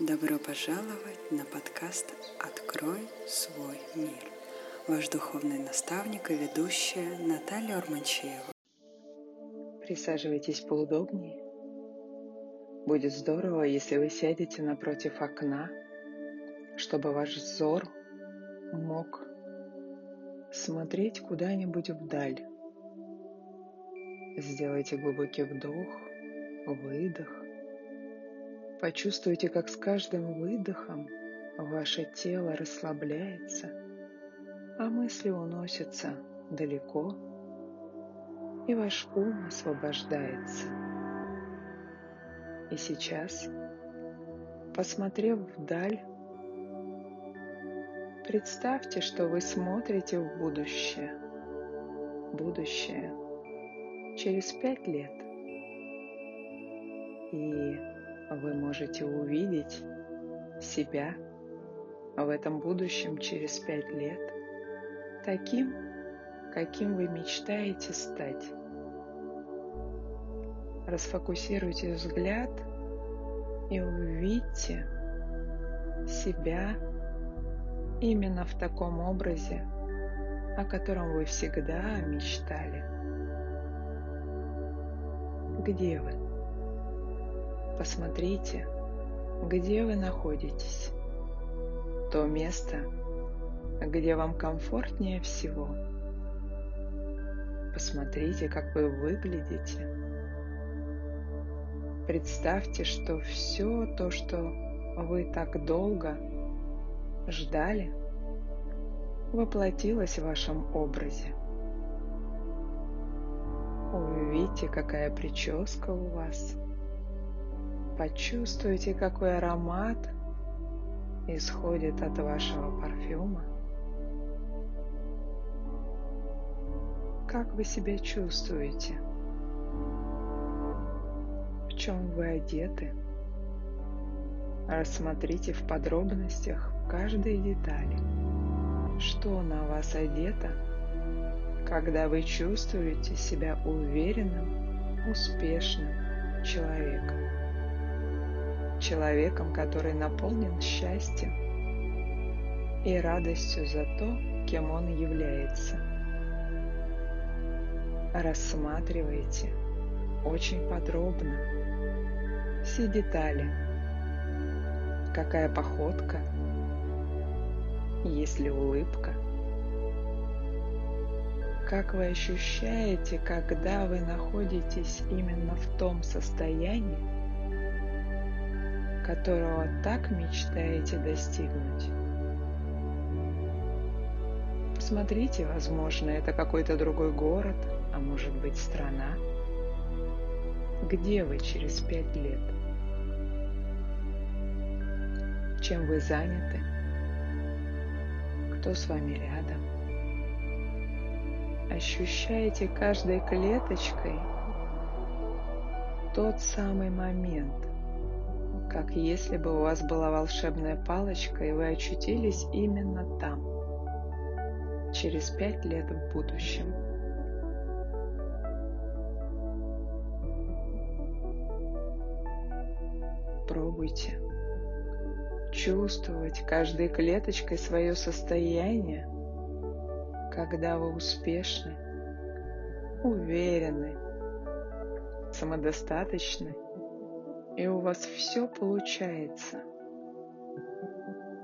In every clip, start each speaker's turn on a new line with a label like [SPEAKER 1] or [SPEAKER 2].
[SPEAKER 1] Добро пожаловать на подкаст «Открой свой мир». Ваш духовный наставник и ведущая Наталья Урманчеева.
[SPEAKER 2] Присаживайтесь поудобнее. Будет здорово, если вы сядете напротив окна, чтобы ваш взор мог смотреть куда-нибудь вдаль. Сделайте глубокий вдох, выдох Почувствуйте, как с каждым выдохом ваше тело расслабляется, а мысли уносятся далеко, и ваш ум освобождается. И сейчас, посмотрев вдаль, представьте, что вы смотрите в будущее. Будущее через пять лет. И вы можете увидеть себя в этом будущем через пять лет таким, каким вы мечтаете стать. Расфокусируйте взгляд и увидьте себя именно в таком образе, о котором вы всегда мечтали. Где вы? Посмотрите, где вы находитесь. То место, где вам комфортнее всего. Посмотрите, как вы выглядите. Представьте, что все то, что вы так долго ждали, воплотилось в вашем образе. Увидите, какая прическа у вас – Почувствуйте, какой аромат исходит от вашего парфюма. Как вы себя чувствуете? В чем вы одеты? Рассмотрите в подробностях каждой детали, что на вас одето, когда вы чувствуете себя уверенным, успешным человеком человеком, который наполнен счастьем и радостью за то, кем он является. Рассматривайте очень подробно все детали, какая походка, есть ли улыбка, как вы ощущаете, когда вы находитесь именно в том состоянии, которого так мечтаете достигнуть. Посмотрите, возможно, это какой-то другой город, а может быть страна. Где вы через пять лет? Чем вы заняты? Кто с вами рядом? Ощущаете каждой клеточкой тот самый момент, как если бы у вас была волшебная палочка, и вы очутились именно там, через пять лет в будущем. Пробуйте чувствовать каждой клеточкой свое состояние, когда вы успешны, уверены, самодостаточны и у вас все получается.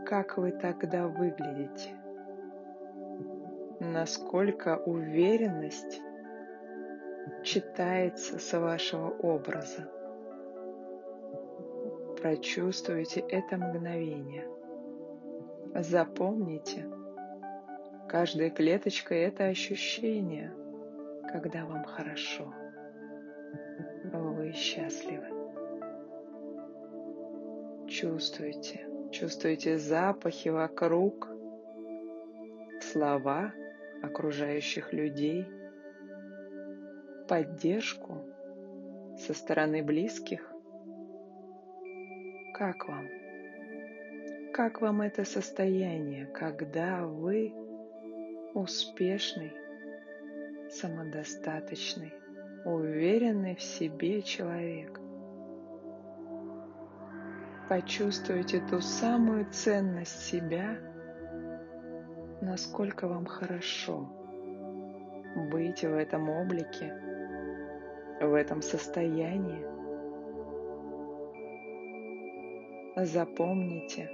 [SPEAKER 2] Как вы тогда выглядите? Насколько уверенность читается с вашего образа? Прочувствуйте это мгновение. Запомните, каждой клеточкой это ощущение, когда вам хорошо. Вы счастливы чувствуете. Чувствуете запахи вокруг, слова окружающих людей, поддержку со стороны близких. Как вам? Как вам это состояние, когда вы успешный, самодостаточный, уверенный в себе человек? Почувствуйте ту самую ценность себя, насколько вам хорошо быть в этом облике, в этом состоянии. Запомните,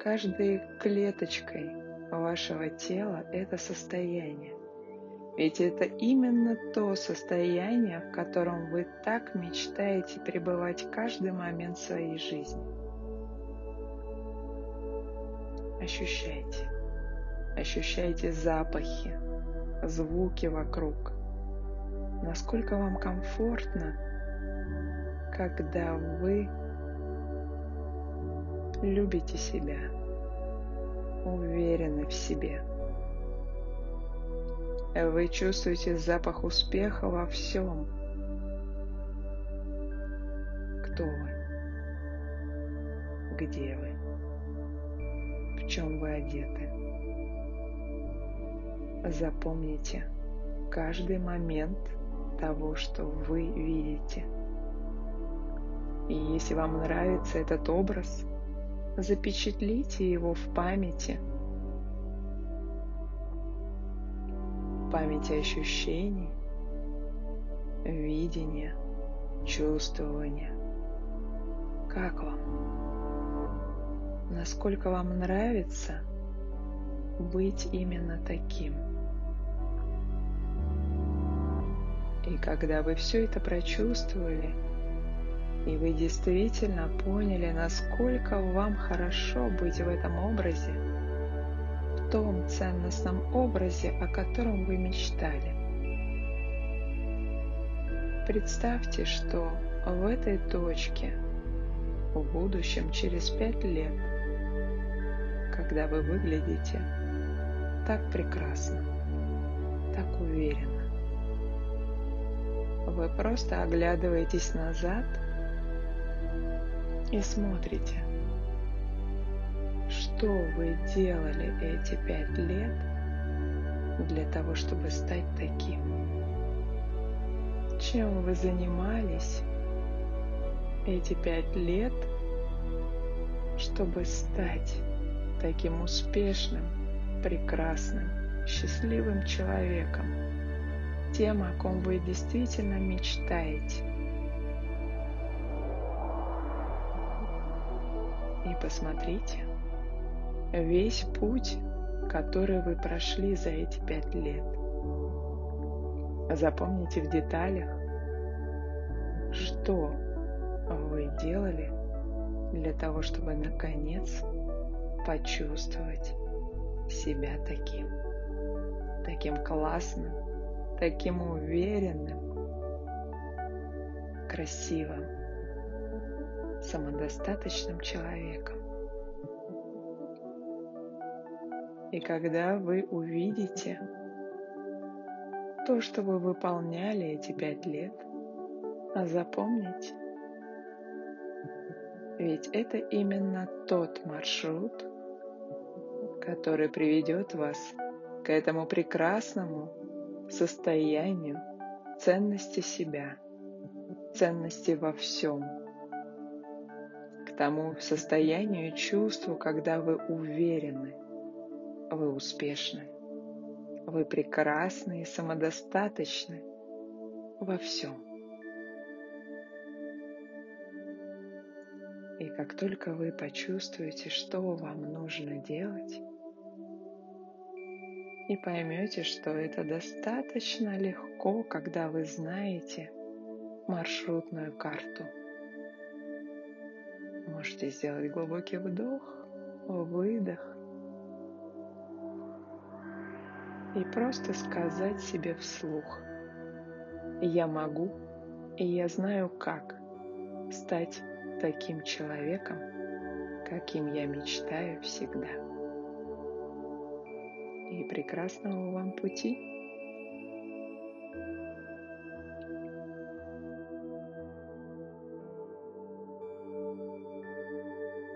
[SPEAKER 2] каждой клеточкой вашего тела это состояние. Ведь это именно то состояние, в котором вы так мечтаете пребывать каждый момент своей жизни. Ощущайте. Ощущайте запахи, звуки вокруг. Насколько вам комфортно, когда вы любите себя, уверены в себе. Вы чувствуете запах успеха во всем. Кто вы? Где вы? В чем вы одеты? Запомните каждый момент того, что вы видите. И если вам нравится этот образ, запечатлите его в памяти, памяти ощущений, видения, чувствования. Как вам? Насколько вам нравится быть именно таким? И когда вы все это прочувствовали, и вы действительно поняли, насколько вам хорошо быть в этом образе, том ценностном образе, о котором вы мечтали. Представьте, что в этой точке в будущем через пять лет, когда вы выглядите так прекрасно, так уверенно, вы просто оглядываетесь назад и смотрите, что вы делали эти пять лет для того, чтобы стать таким. Чем вы занимались эти пять лет, чтобы стать таким успешным, прекрасным, счастливым человеком, тем, о ком вы действительно мечтаете. И посмотрите, весь путь, который вы прошли за эти пять лет. Запомните в деталях, что вы делали для того, чтобы наконец почувствовать себя таким, таким классным, таким уверенным, красивым, самодостаточным человеком. И когда вы увидите то, что вы выполняли эти пять лет, а запомните, ведь это именно тот маршрут, который приведет вас к этому прекрасному состоянию ценности себя, ценности во всем, к тому состоянию чувству, когда вы уверены, вы успешны, вы прекрасны и самодостаточны во всем. И как только вы почувствуете, что вам нужно делать, и поймете, что это достаточно легко, когда вы знаете маршрутную карту. Можете сделать глубокий вдох, выдох и просто сказать себе вслух «Я могу и я знаю как стать таким человеком, каким я мечтаю всегда» и прекрасного вам пути!